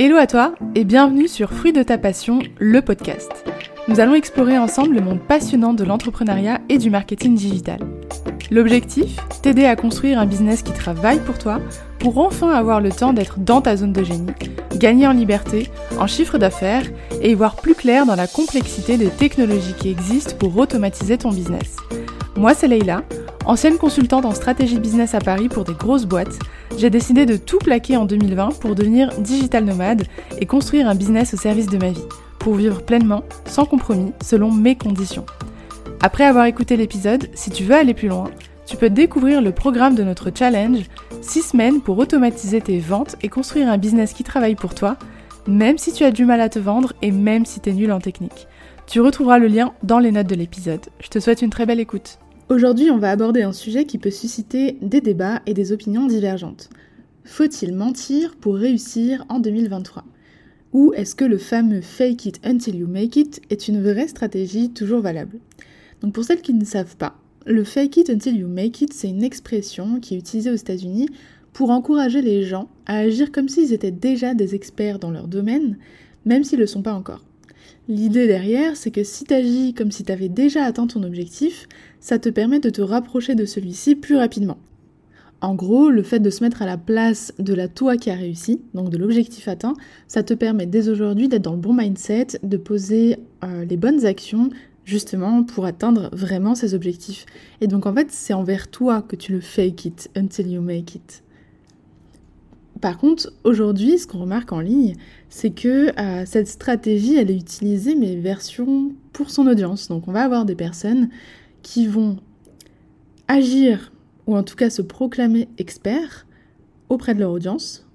Hello à toi et bienvenue sur Fruit de ta passion, le podcast. Nous allons explorer ensemble le monde passionnant de l'entrepreneuriat et du marketing digital. L'objectif T'aider à construire un business qui travaille pour toi pour enfin avoir le temps d'être dans ta zone de génie, gagner en liberté, en chiffre d'affaires et y voir plus clair dans la complexité des technologies qui existent pour automatiser ton business. Moi, c'est Leïla, ancienne consultante en stratégie business à Paris pour des grosses boîtes. J'ai décidé de tout plaquer en 2020 pour devenir digital nomade et construire un business au service de ma vie, pour vivre pleinement, sans compromis, selon mes conditions. Après avoir écouté l'épisode, si tu veux aller plus loin, tu peux découvrir le programme de notre challenge 6 semaines pour automatiser tes ventes et construire un business qui travaille pour toi, même si tu as du mal à te vendre et même si tu es nul en technique. Tu retrouveras le lien dans les notes de l'épisode. Je te souhaite une très belle écoute. Aujourd'hui, on va aborder un sujet qui peut susciter des débats et des opinions divergentes. Faut-il mentir pour réussir en 2023 Ou est-ce que le fameux fake it until you make it est une vraie stratégie toujours valable? Donc pour celles qui ne savent pas, le fake it until you make it, c'est une expression qui est utilisée aux États-Unis pour encourager les gens à agir comme s'ils étaient déjà des experts dans leur domaine, même s'ils ne le sont pas encore. L'idée derrière, c'est que si tu agis comme si tu avais déjà atteint ton objectif, ça te permet de te rapprocher de celui-ci plus rapidement. En gros, le fait de se mettre à la place de la toi qui a réussi, donc de l'objectif atteint, ça te permet dès aujourd'hui d'être dans le bon mindset, de poser euh, les bonnes actions justement pour atteindre vraiment ces objectifs. Et donc en fait, c'est envers toi que tu le fake it until you make it. Par contre, aujourd'hui, ce qu'on remarque en ligne, c'est que euh, cette stratégie, elle est utilisée, mais version pour son audience. Donc on va avoir des personnes qui vont agir, ou en tout cas se proclamer experts auprès de leur audience,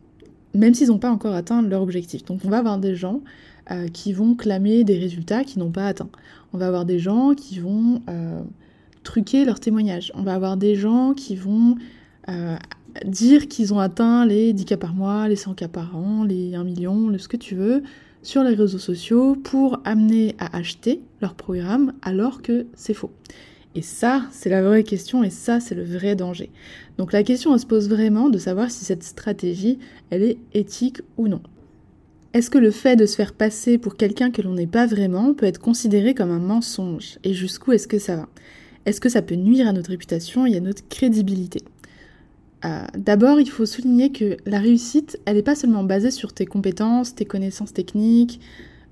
même s'ils n'ont pas encore atteint leur objectif. Donc on va avoir des gens euh, qui vont clamer des résultats qu'ils n'ont pas atteints. On va avoir des gens qui vont euh, truquer leurs témoignages. On va avoir des gens qui vont dire qu'ils ont atteint les 10 cas par mois, les 100 cas par an, les 1 million, le, ce que tu veux, sur les réseaux sociaux pour amener à acheter leur programme alors que c'est faux. Et ça, c'est la vraie question et ça, c'est le vrai danger. Donc la question, elle se pose vraiment de savoir si cette stratégie, elle est éthique ou non. Est-ce que le fait de se faire passer pour quelqu'un que l'on n'est pas vraiment peut être considéré comme un mensonge? Et jusqu'où est-ce que ça va? Est-ce que ça peut nuire à notre réputation et à notre crédibilité? Euh, d'abord, il faut souligner que la réussite, elle n'est pas seulement basée sur tes compétences, tes connaissances techniques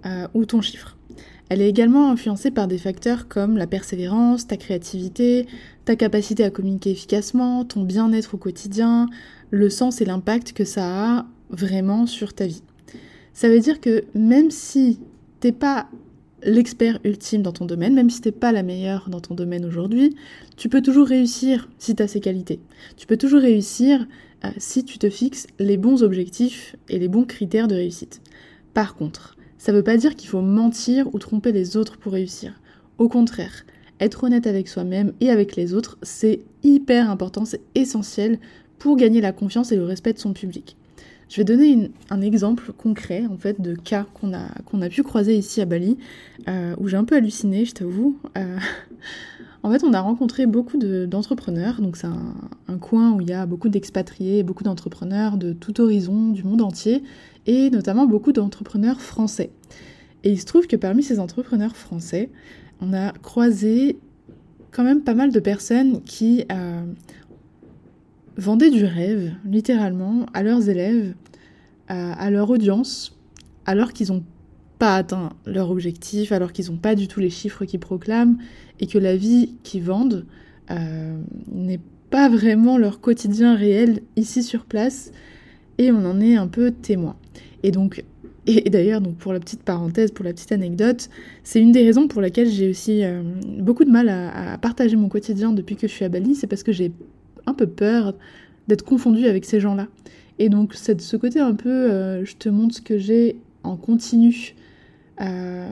euh, ou ton chiffre. Elle est également influencée par des facteurs comme la persévérance, ta créativité, ta capacité à communiquer efficacement, ton bien-être au quotidien, le sens et l'impact que ça a vraiment sur ta vie. Ça veut dire que même si t'es pas l'expert ultime dans ton domaine, même si t'es pas la meilleure dans ton domaine aujourd'hui, tu peux toujours réussir si tu as ces qualités. Tu peux toujours réussir euh, si tu te fixes les bons objectifs et les bons critères de réussite. Par contre, ça veut pas dire qu'il faut mentir ou tromper les autres pour réussir. Au contraire, être honnête avec soi-même et avec les autres, c'est hyper important, c'est essentiel pour gagner la confiance et le respect de son public. Je vais donner un exemple concret en fait de cas qu'on a, a pu croiser ici à Bali, euh, où j'ai un peu halluciné, je t'avoue. Euh, en fait, on a rencontré beaucoup d'entrepreneurs, donc c'est un, coin où il y a beaucoup d'expatriés, beaucoup d'entrepreneurs de tout horizon, du monde entier, et notamment beaucoup d'entrepreneurs français. Et il se trouve que parmi ces entrepreneurs français, on a croisé quand même pas mal de personnes qui euh, vendaient du rêve, littéralement, à leurs élèves, à, leur audience, alors qu'ils n'ont pas atteint leur objectif, alors qu'ils n'ont pas du tout les chiffres qu'ils proclament, et que la vie qu'ils vendent euh, n'est pas vraiment leur quotidien réel ici sur place, et on en est un peu témoin. Et donc, et, d'ailleurs, donc pour la petite parenthèse, pour la petite anecdote, c'est une des raisons pour laquelle j'ai aussi euh, beaucoup de mal à, à, partager mon quotidien depuis que je suis à Bali, c'est parce que j'ai un peu peur d'être confondue avec ces gens-là. Et donc c'est ce côté un peu, euh, je te montre ce que j'ai en continu. Euh,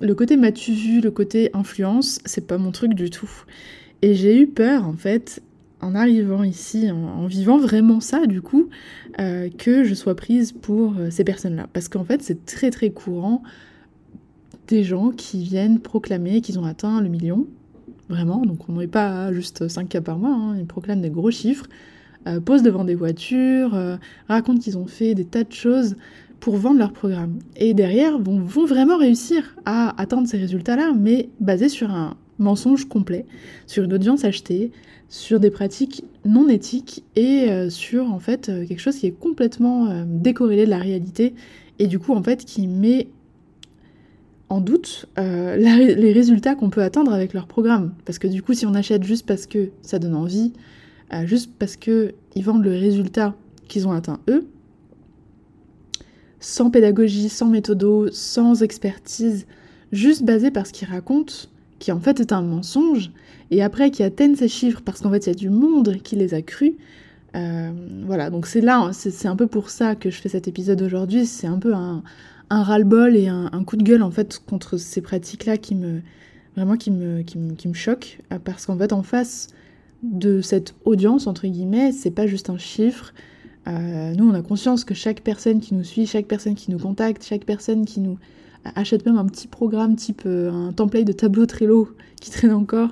le côté m'as-tu vu, le côté influence, c'est pas mon truc du tout. Et j'ai eu peur en fait, en arrivant ici, en, vivant vraiment ça du coup, euh, que je sois prise pour ces personnes-là. Parce qu'en fait c'est très très courant des gens qui viennent proclamer qu'ils ont atteint le million, vraiment, donc on n'est pas juste 5 cas par mois, hein. ils proclament des gros chiffres, euh, posent devant des voitures, euh, racontent qu'ils ont fait des tas de choses pour vendre leur programme. Et derrière, vont, vont vraiment réussir à atteindre ces résultats-là, mais basés sur un mensonge complet, sur une audience achetée, sur des pratiques non éthiques et euh, sur en fait quelque chose qui est complètement décorrélé de la réalité et du coup en fait qui met en doute les résultats qu'on peut atteindre avec leur programme. Parce que du coup si on achète juste parce que ça donne envie, juste parce qu'ils vendent le résultat qu'ils ont atteint eux, sans pédagogie, sans méthodo, sans expertise, juste basé par ce qu'ils racontent, qui en fait est un mensonge, et après qui atteignent ces chiffres parce qu'en fait il y a du monde qui les a crus. Euh, voilà, donc c'est là, c'est un peu pour ça que je fais cet épisode aujourd'hui, c'est un peu un, un ras-le-bol et un, coup de gueule en fait contre ces pratiques-là qui me vraiment qui me, qui me, choquent, euh, parce qu'en fait en face de cette audience, entre guillemets, c'est pas juste un chiffre, euh, nous, on a conscience que chaque personne qui nous suit, chaque personne qui nous contacte, chaque personne qui nous achète même un petit programme type un template de tableau Trello qui traîne encore,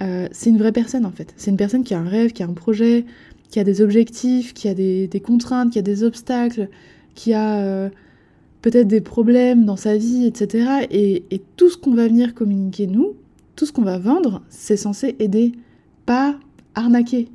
euh, c'est une vraie personne en fait. C'est une personne qui a un rêve, qui a un projet, qui a des objectifs, qui a des, contraintes, qui a des obstacles, qui a euh, peut-être des problèmes dans sa vie, etc. Et, tout ce qu'on va venir communiquer nous, tout ce qu'on va vendre, c'est censé aider, pas arnaquer.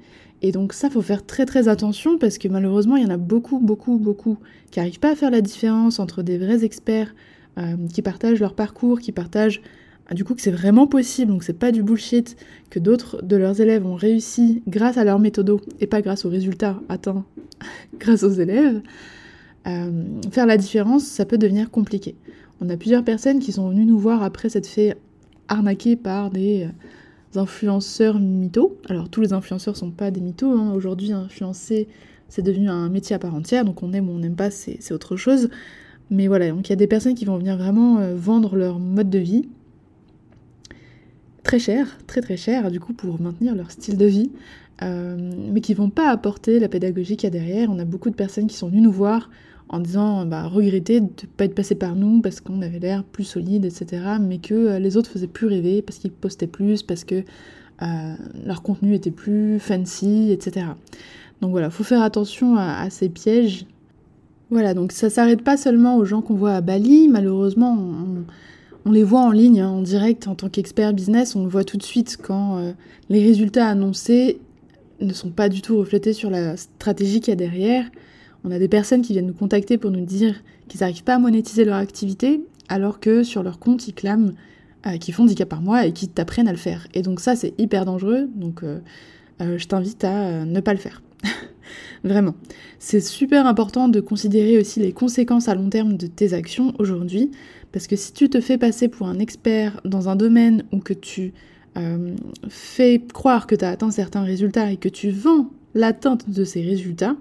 Et donc ça, faut faire très très attention parce que malheureusement, il y en a beaucoup, beaucoup, beaucoup qui n'arrivent pas à faire la différence entre des vrais experts euh, qui partagent leur parcours, qui partagent ah, du coup que c'est vraiment possible, donc c'est pas du bullshit, que d'autres de leurs élèves ont réussi grâce à leur méthodo et pas grâce aux résultats atteints grâce aux élèves, euh, faire la différence, ça peut devenir compliqué. On a plusieurs personnes qui sont venues nous voir après s'être fait arnaquer par des euh, influenceurs mythos. Alors tous les influenceurs sont pas des mythos, hein. aujourd'hui influencer c'est devenu un métier à part entière, donc on aime ou on n'aime pas, c'est autre chose. Mais voilà, donc il y a des personnes qui vont venir vraiment euh, vendre leur mode de vie, très cher, très très cher, du coup, pour maintenir leur style de vie, mais qui vont pas apporter la pédagogie qu'il y a derrière. On a beaucoup de personnes qui sont venues nous voir en disant bah, regretter de ne pas être passé par nous parce qu'on avait l'air plus solide, etc. Mais que euh, les autres faisaient plus rêver parce qu'ils postaient plus, parce que euh, leur contenu était plus fancy, etc. Donc voilà, faut faire attention à, ces pièges. Voilà, donc ça s'arrête pas seulement aux gens qu'on voit à Bali. Malheureusement, on les voit en ligne, hein, en direct, en tant qu'expert business, on le voit tout de suite quand euh, les résultats annoncés ne sont pas du tout reflétés sur la stratégie qu'il y a derrière. On a des personnes qui viennent nous contacter pour nous dire qu'ils n'arrivent pas à monétiser leur activité, alors que sur leur compte, ils clament euh, qu'ils font 10 cas par mois et qu'ils t'apprennent à le faire. Et donc ça, c'est hyper dangereux, donc euh, je t'invite à ne pas le faire. Vraiment. C'est super important de considérer aussi les conséquences à long terme de tes actions aujourd'hui, parce que si tu te fais passer pour un expert dans un domaine ou que tu euh, fais croire que tu as atteint certains résultats et que tu vends l'atteinte de ces résultats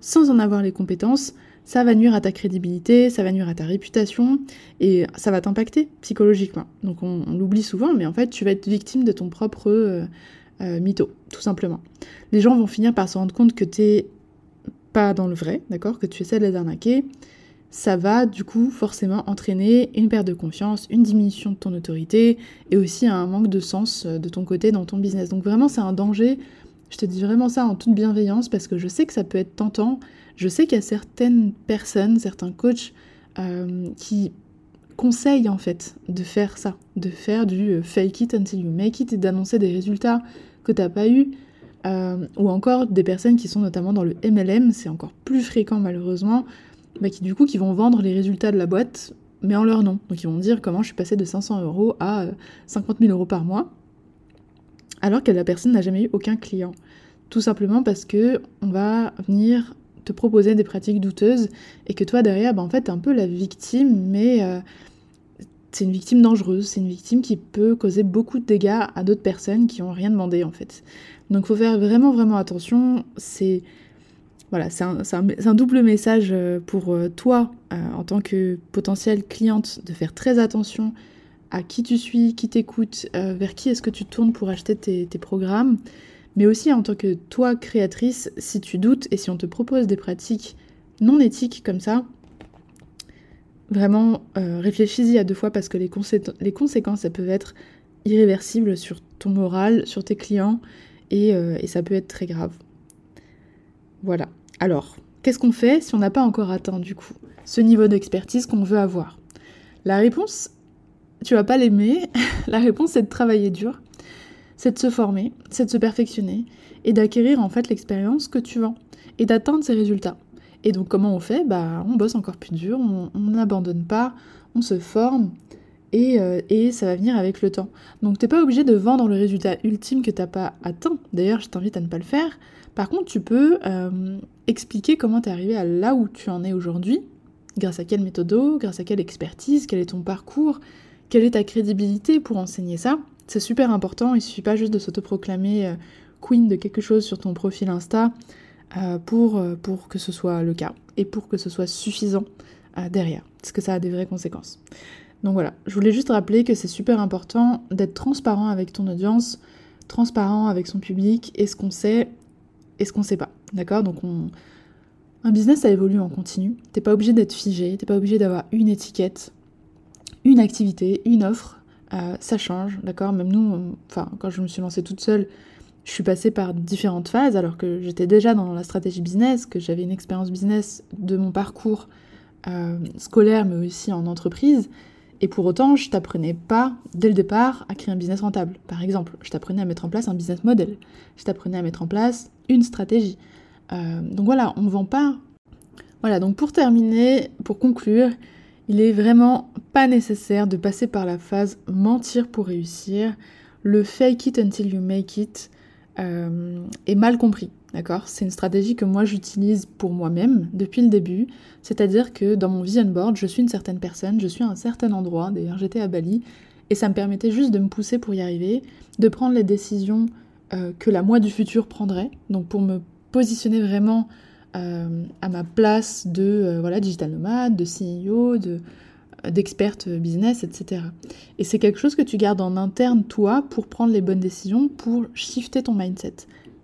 sans en avoir les compétences, ça va nuire à ta crédibilité, ça va nuire à ta réputation et ça va t'impacter psychologiquement. Donc on, l'oublie souvent, mais en fait tu vas être victime de ton propre euh, euh, mytho, tout simplement. Les gens vont finir par se rendre compte que tu n'es pas dans le vrai, d'accord, que tu essaies de les arnaquer, ça va du coup forcément entraîner une perte de confiance, une diminution de ton autorité et aussi un manque de sens euh, de ton côté dans ton business. Donc vraiment c'est un danger. Je te dis vraiment ça en toute bienveillance parce que je sais que ça peut être tentant. Je sais qu'il y a certaines personnes, certains coachs euh, qui conseillent en fait de faire ça, de faire du euh, fake it until you make it et d'annoncer des résultats que tu n'as pas eu. ou encore des personnes qui sont notamment dans le MLM, c'est encore plus fréquent malheureusement, qui du coup qui vont vendre les résultats de la boîte, mais en leur nom. Donc ils vont dire comment je suis passé de 500 euros à 50 euh, 000 euros par mois, alors que la personne n'a jamais eu aucun client. Tout simplement parce que on va venir te proposer des pratiques douteuses et que toi derrière, bah, en fait, t'es un peu la victime, mais euh, c'est une victime dangereuse, c'est une victime qui peut causer beaucoup de dégâts à d'autres personnes qui n'ont rien demandé en fait. Donc faut faire vraiment vraiment attention, c'est voilà, un, double message euh, pour euh, toi, en tant que potentielle cliente, de faire très attention à qui tu suis, qui t'écoute, vers qui est-ce que tu tournes pour acheter tes, programmes, mais aussi en tant que toi, créatrice, si tu doutes et si on te propose des pratiques non éthiques comme ça, vraiment réfléchis-y à deux fois parce que les, conséquences, elles peuvent être irréversibles sur ton moral, sur tes clients, et ça peut être très grave. Voilà. Alors, qu'est-ce qu'on fait si on n'a pas encore atteint du coup ce niveau d'expertise qu'on veut avoir? La réponse, tu vas pas l'aimer, la réponse c'est de travailler dur, c'est de se former, c'est de se perfectionner et d'acquérir en fait l'expérience que tu vends et d'atteindre ces résultats. Et donc comment on fait? Bah on bosse encore plus dur, on n'abandonne pas, on se forme et, euh, et, ça va venir avec le temps. Donc t'es pas obligé de vendre le résultat ultime que t'as pas atteint. D'ailleurs je t'invite à ne pas le faire. Par contre tu peux euh, expliquer comment t'es arrivé à là où tu en es aujourd'hui, grâce à quelle méthode, grâce à quelle expertise, quel est ton parcours, quelle est ta crédibilité pour enseigner ça? C'est super important, il suffit pas juste de s'autoproclamer euh, queen de quelque chose sur ton profil Insta euh, pour, euh, pour que ce soit le cas et pour que ce soit suffisant derrière, parce que ça a des vraies conséquences. Donc voilà, je voulais juste rappeler que c'est super important d'être transparent avec ton audience, transparent avec son public et ce qu'on sait et ce qu'on sait pas. D'accord? Donc on... un business ça évolue en continu. T'es pas obligé d'être figé, t'es pas obligé d'avoir une étiquette, une activité, une offre. ça change, d'accord? Même nous, enfin quand je me suis lancée toute seule, je suis passée par différentes phases alors que j'étais déjà dans la stratégie business, que j'avais une expérience business de mon parcours euh, scolaire mais aussi en entreprise. Et pour autant, je t'apprenais pas dès le départ à créer un business rentable. Par exemple, je t'apprenais à mettre en place un business model. Je t'apprenais à mettre en place une stratégie. Euh, donc voilà, on ne vend pas. Voilà, donc pour terminer, pour conclure, il est vraiment pas nécessaire de passer par la phase mentir pour réussir. Le fake it until you make it, euh, est mal compris. C'est une stratégie que moi j'utilise pour moi-même depuis le début. C'est-à-dire que dans mon vision board, je suis une certaine personne, je suis à un certain endroit. D'ailleurs, j'étais à Bali et ça me permettait juste de me pousser pour y arriver, de prendre les décisions euh, que la moi du futur prendrait. Donc pour me positionner vraiment euh, à ma place de voilà digital nomade, de CEO, de d'experte business, etc. Et c'est quelque chose que tu gardes en interne, toi, pour prendre les bonnes décisions, pour shifter ton mindset.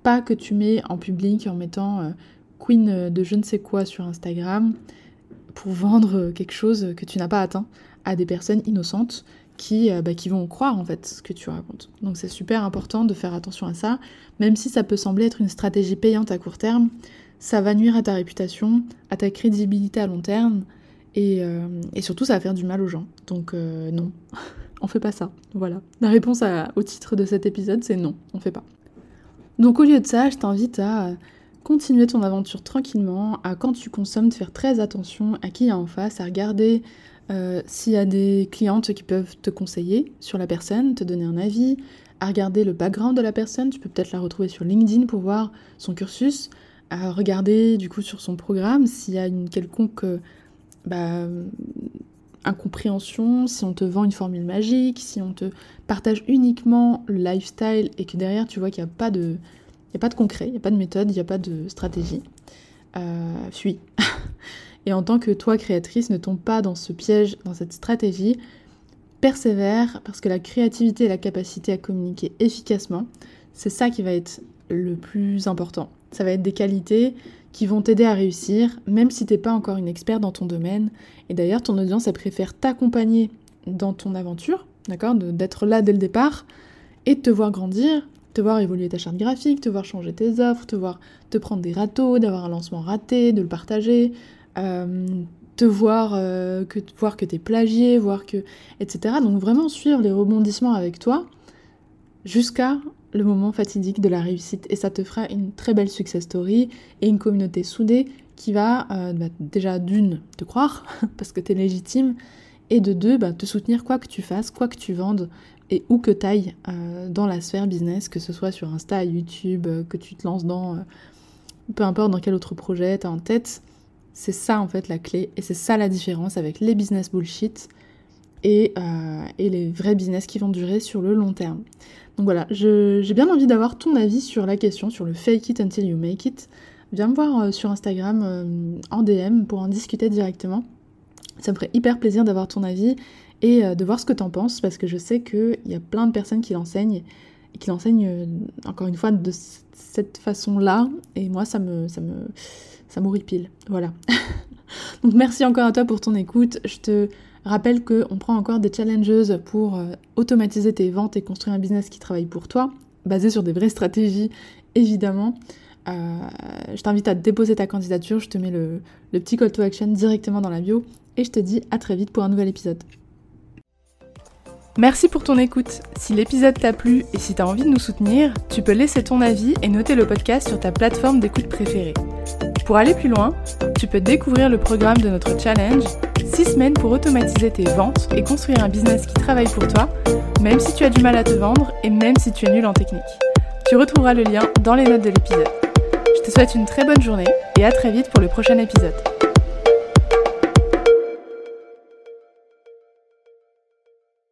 Pas que tu mets en public en mettant euh, queen de je ne sais quoi sur Instagram pour vendre quelque chose que tu n'as pas atteint à des personnes innocentes qui, euh, bah, qui vont croire en fait ce que tu racontes. Donc c'est super important de faire attention à ça, même si ça peut sembler être une stratégie payante à court terme, ça va nuire à ta réputation, à ta crédibilité à long terme, euh, et, surtout, ça va faire du mal aux gens. Donc euh, non, on fait pas ça. Voilà. La réponse au titre de cet épisode, c'est non, on fait pas. Donc au lieu de ça, je t'invite à continuer ton aventure tranquillement, à quand tu consommes, de faire très attention à qui il y a en face, à regarder euh, s'il y a des clientes qui peuvent te conseiller sur la personne, te donner un avis, à regarder le background de la personne, tu peux peut-être la retrouver sur LinkedIn pour voir son cursus, à regarder du coup sur son programme s'il y a une quelconque bah, incompréhension, si on te vend une formule magique, si on te partage uniquement le lifestyle et que derrière tu vois qu'il n'y a pas de, il a pas de concret, il n'y a pas de méthode, il n'y a pas de stratégie, euh, fuis. et en tant que toi créatrice, ne tombe pas dans ce piège, dans cette stratégie, persévère parce que la créativité et la capacité à communiquer efficacement, c'est ça qui va être le plus important. Ça va être des qualités qui vont t'aider à réussir, même si t'es pas encore une experte dans ton domaine. Et d'ailleurs, ton audience, elle préfère t'accompagner dans ton aventure, d'accord D'être là dès le départ et te voir grandir, te voir évoluer ta charte graphique, te voir changer tes offres, te voir te prendre des râteaux, d'avoir un lancement raté, de le partager, euh, te voir, euh, que, voir que t'es plagié, voir que. etc. Donc vraiment suivre les rebondissements avec toi jusqu'à le moment fatidique de la réussite et ça te fera une très belle success story et une communauté soudée qui va euh, bah, déjà d'une te croire parce que tu es légitime et de deux bah, te soutenir quoi que tu fasses, quoi que tu vendes et où que tu ailles euh, dans la sphère business, que ce soit sur Insta, YouTube, euh, que tu te lances dans peu importe dans quel autre projet tu as en tête. C'est ça en fait la clé et c'est ça la différence avec les business bullshit et, et les vrais business qui vont durer sur le long terme. Donc voilà, j'ai bien envie d'avoir ton avis sur la question, sur le fake it until you make it. Viens me voir euh, sur Instagram euh, en DM pour en discuter directement. Ça me ferait hyper plaisir d'avoir ton avis et euh, de voir ce que t'en penses parce que je sais qu'il y a plein de personnes qui l'enseignent et qui l'enseignent encore une fois de cette façon-là et moi ça me ça me ça. Voilà. Donc merci encore à toi pour ton écoute. Je te Rappelle qu'on prend encore des challengeuses pour euh, automatiser tes ventes et construire un business qui travaille pour toi, basé sur des vraies stratégies évidemment. je t'invite à déposer ta candidature, je te mets le, le petit call to action directement dans la bio et je te dis à très vite pour un nouvel épisode. Merci pour ton écoute. Si l'épisode t'a plu et si t'as envie de nous soutenir, tu peux laisser ton avis et noter le podcast sur ta plateforme d'écoute préférée. Pour aller plus loin, tu peux découvrir le programme de notre challenge 6 semaines pour automatiser tes ventes et construire un business qui travaille pour toi, même si tu as du mal à te vendre et même si tu es nul en technique. Tu retrouveras le lien dans les notes de l'épisode. Je te souhaite une très bonne journée et à très vite pour le prochain épisode.